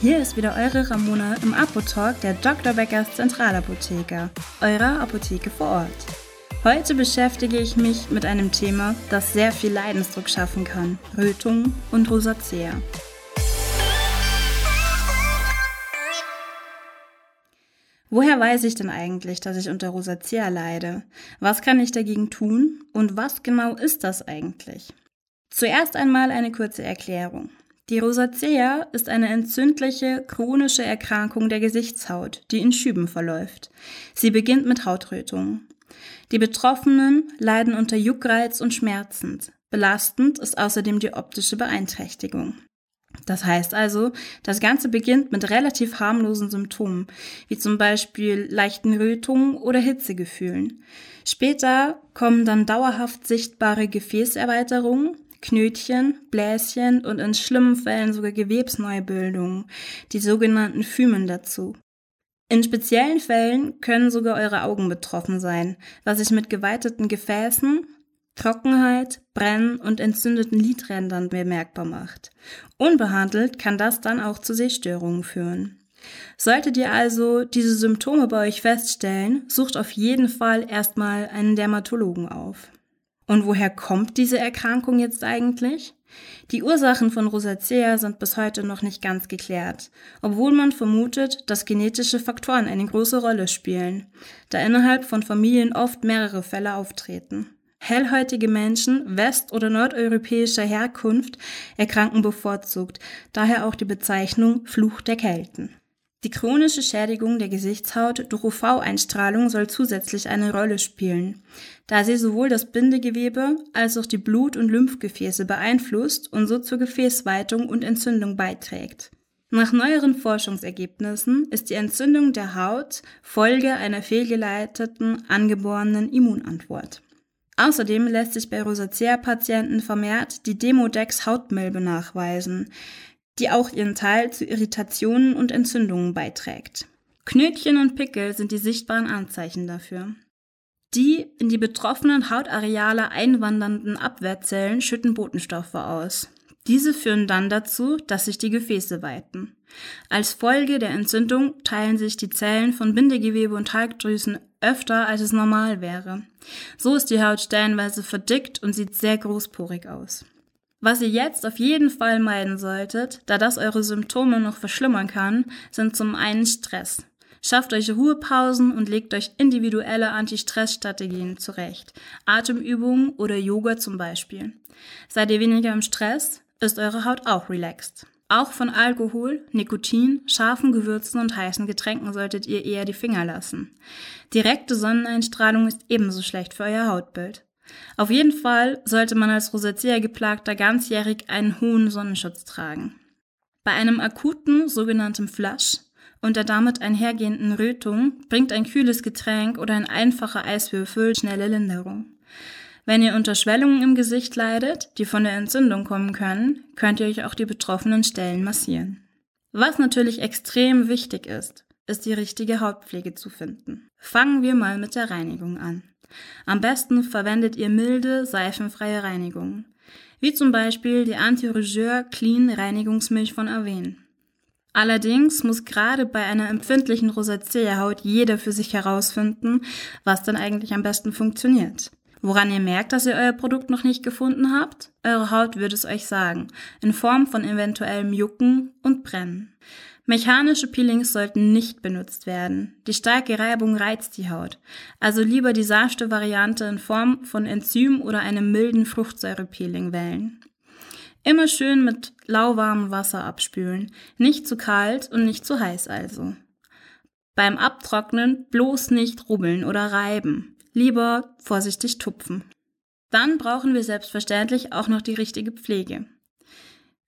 Hier ist wieder eure Ramona im Apotalk der Dr. Beckers Zentralapotheker, eurer Apotheke vor Ort. Heute beschäftige ich mich mit einem Thema, das sehr viel Leidensdruck schaffen kann: Rötung und Rosacea. Woher weiß ich denn eigentlich, dass ich unter Rosacea leide? Was kann ich dagegen tun? Und was genau ist das eigentlich? Zuerst einmal eine kurze Erklärung. Die Rosacea ist eine entzündliche, chronische Erkrankung der Gesichtshaut, die in Schüben verläuft. Sie beginnt mit Hautrötungen. Die Betroffenen leiden unter Juckreiz und Schmerzen. Belastend ist außerdem die optische Beeinträchtigung. Das heißt also, das Ganze beginnt mit relativ harmlosen Symptomen, wie zum Beispiel leichten Rötungen oder Hitzegefühlen. Später kommen dann dauerhaft sichtbare Gefäßerweiterungen, Knötchen, Bläschen und in schlimmen Fällen sogar Gewebsneubildungen, die sogenannten Phymen dazu. In speziellen Fällen können sogar eure Augen betroffen sein, was sich mit geweiteten Gefäßen, Trockenheit, Brennen und entzündeten Lidrändern bemerkbar macht. Unbehandelt kann das dann auch zu Sehstörungen führen. Solltet ihr also diese Symptome bei euch feststellen, sucht auf jeden Fall erstmal einen Dermatologen auf. Und woher kommt diese Erkrankung jetzt eigentlich? Die Ursachen von Rosacea sind bis heute noch nicht ganz geklärt, obwohl man vermutet, dass genetische Faktoren eine große Rolle spielen, da innerhalb von Familien oft mehrere Fälle auftreten. Hellhäutige Menschen west- oder nordeuropäischer Herkunft erkranken bevorzugt, daher auch die Bezeichnung Fluch der Kelten. Die chronische Schädigung der Gesichtshaut durch UV-Einstrahlung soll zusätzlich eine Rolle spielen, da sie sowohl das Bindegewebe als auch die Blut- und Lymphgefäße beeinflusst und so zur Gefäßweitung und Entzündung beiträgt. Nach neueren Forschungsergebnissen ist die Entzündung der Haut Folge einer fehlgeleiteten angeborenen Immunantwort. Außerdem lässt sich bei Rosacea-Patienten vermehrt die Demodex-Hautmilbe nachweisen, die auch ihren Teil zu Irritationen und Entzündungen beiträgt. Knötchen und Pickel sind die sichtbaren Anzeichen dafür. Die in die betroffenen Hautareale einwandernden Abwehrzellen schütten Botenstoffe aus. Diese führen dann dazu, dass sich die Gefäße weiten. Als Folge der Entzündung teilen sich die Zellen von Bindegewebe und Talgdrüsen öfter, als es normal wäre. So ist die Haut stellenweise verdickt und sieht sehr großporig aus. Was ihr jetzt auf jeden Fall meiden solltet, da das eure Symptome noch verschlimmern kann, sind zum einen Stress. Schafft euch Ruhepausen und legt euch individuelle Anti-Stress-Strategien zurecht. Atemübungen oder Yoga zum Beispiel. Seid ihr weniger im Stress, ist eure Haut auch relaxed. Auch von Alkohol, Nikotin, scharfen Gewürzen und heißen Getränken solltet ihr eher die Finger lassen. Direkte Sonneneinstrahlung ist ebenso schlecht für euer Hautbild. Auf jeden Fall sollte man als Rosacea-Geplagter ganzjährig einen hohen Sonnenschutz tragen. Bei einem akuten sogenannten Flush und der damit einhergehenden Rötung bringt ein kühles Getränk oder ein einfacher Eiswürfel schnelle Linderung. Wenn ihr unter Schwellungen im Gesicht leidet, die von der Entzündung kommen können, könnt ihr euch auch die betroffenen Stellen massieren. Was natürlich extrem wichtig ist, ist die richtige Hautpflege zu finden. Fangen wir mal mit der Reinigung an. Am besten verwendet ihr milde, seifenfreie Reinigungen, wie zum Beispiel die Anti-Rougeur Clean Reinigungsmilch von Aven. Allerdings muss gerade bei einer empfindlichen Rosacea-Haut jeder für sich herausfinden, was denn eigentlich am besten funktioniert. Woran ihr merkt, dass ihr euer Produkt noch nicht gefunden habt? Eure Haut wird es euch sagen, in Form von eventuellem Jucken und Brennen. Mechanische Peelings sollten nicht benutzt werden. Die starke Reibung reizt die Haut. Also lieber die sanfte Variante in Form von Enzym oder einem milden Fruchtsäurepeeling wählen. Immer schön mit lauwarmem Wasser abspülen. Nicht zu kalt und nicht zu heiß also. Beim Abtrocknen bloß nicht rubbeln oder reiben. Lieber vorsichtig tupfen. Dann brauchen wir selbstverständlich auch noch die richtige Pflege.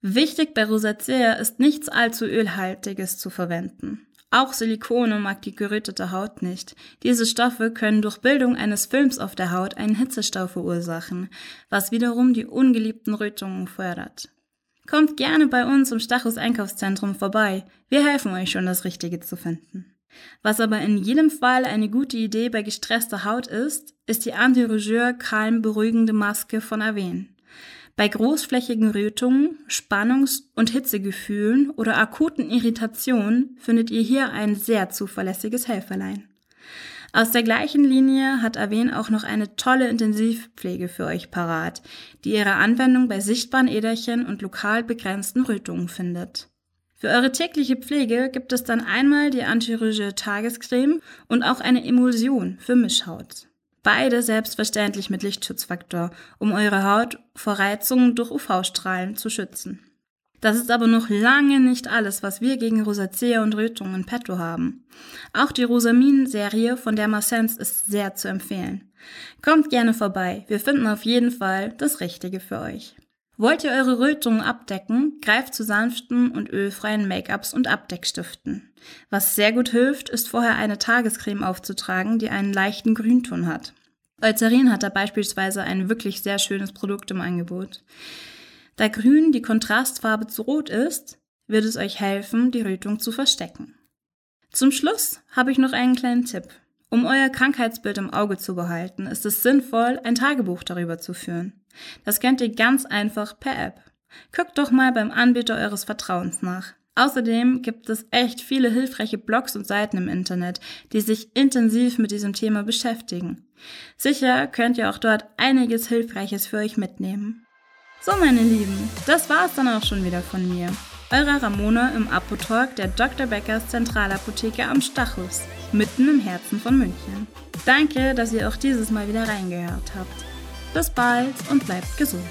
Wichtig bei Rosacea ist nichts allzu ölhaltiges zu verwenden. Auch Silikone mag die gerötete Haut nicht. Diese Stoffe können durch Bildung eines Films auf der Haut einen Hitzestau verursachen, was wiederum die ungeliebten Rötungen fördert. Kommt gerne bei uns im Stachus Einkaufszentrum vorbei. Wir helfen euch schon, das Richtige zu finden. Was aber in jedem Fall eine gute Idee bei gestresster Haut ist, ist die Anti-Rougeur kalm beruhigende Maske von Aven. Bei großflächigen Rötungen, Spannungs- und Hitzegefühlen oder akuten Irritationen findet ihr hier ein sehr zuverlässiges Helferlein. Aus der gleichen Linie hat Aven auch noch eine tolle Intensivpflege für euch parat, die ihre Anwendung bei sichtbaren Äderchen und lokal begrenzten Rötungen findet. Für eure tägliche Pflege gibt es dann einmal die Antirüge Tagescreme und auch eine Emulsion für Mischhaut. Beide selbstverständlich mit Lichtschutzfaktor, um eure Haut vor Reizungen durch UV-Strahlen zu schützen. Das ist aber noch lange nicht alles, was wir gegen Rosacea und Rötungen in petto haben. Auch die Rosamin-Serie von Dermasense ist sehr zu empfehlen. Kommt gerne vorbei, wir finden auf jeden Fall das Richtige für euch. Wollt ihr eure Rötungen abdecken, greift zu sanften und ölfreien Make-ups und Abdeckstiften. Was sehr gut hilft, ist vorher eine Tagescreme aufzutragen, die einen leichten Grünton hat. Eucerin hat da beispielsweise ein wirklich sehr schönes Produkt im Angebot. Da Grün die Kontrastfarbe zu Rot ist, wird es euch helfen, die Rötung zu verstecken. Zum Schluss habe ich noch einen kleinen Tipp. Um euer Krankheitsbild im Auge zu behalten, ist es sinnvoll, ein Tagebuch darüber zu führen. Das könnt ihr ganz einfach per App. Guckt doch mal beim Anbieter eures Vertrauens nach. Außerdem gibt es echt viele hilfreiche Blogs und Seiten im Internet, die sich intensiv mit diesem Thema beschäftigen. Sicher könnt ihr auch dort einiges Hilfreiches für euch mitnehmen. So, meine Lieben, das war's dann auch schon wieder von mir. Eure Ramona im Apotalk der Dr. Beckers Zentralapotheke am Stachus, mitten im Herzen von München. Danke, dass ihr auch dieses Mal wieder reingehört habt. Bis bald und bleibt gesund.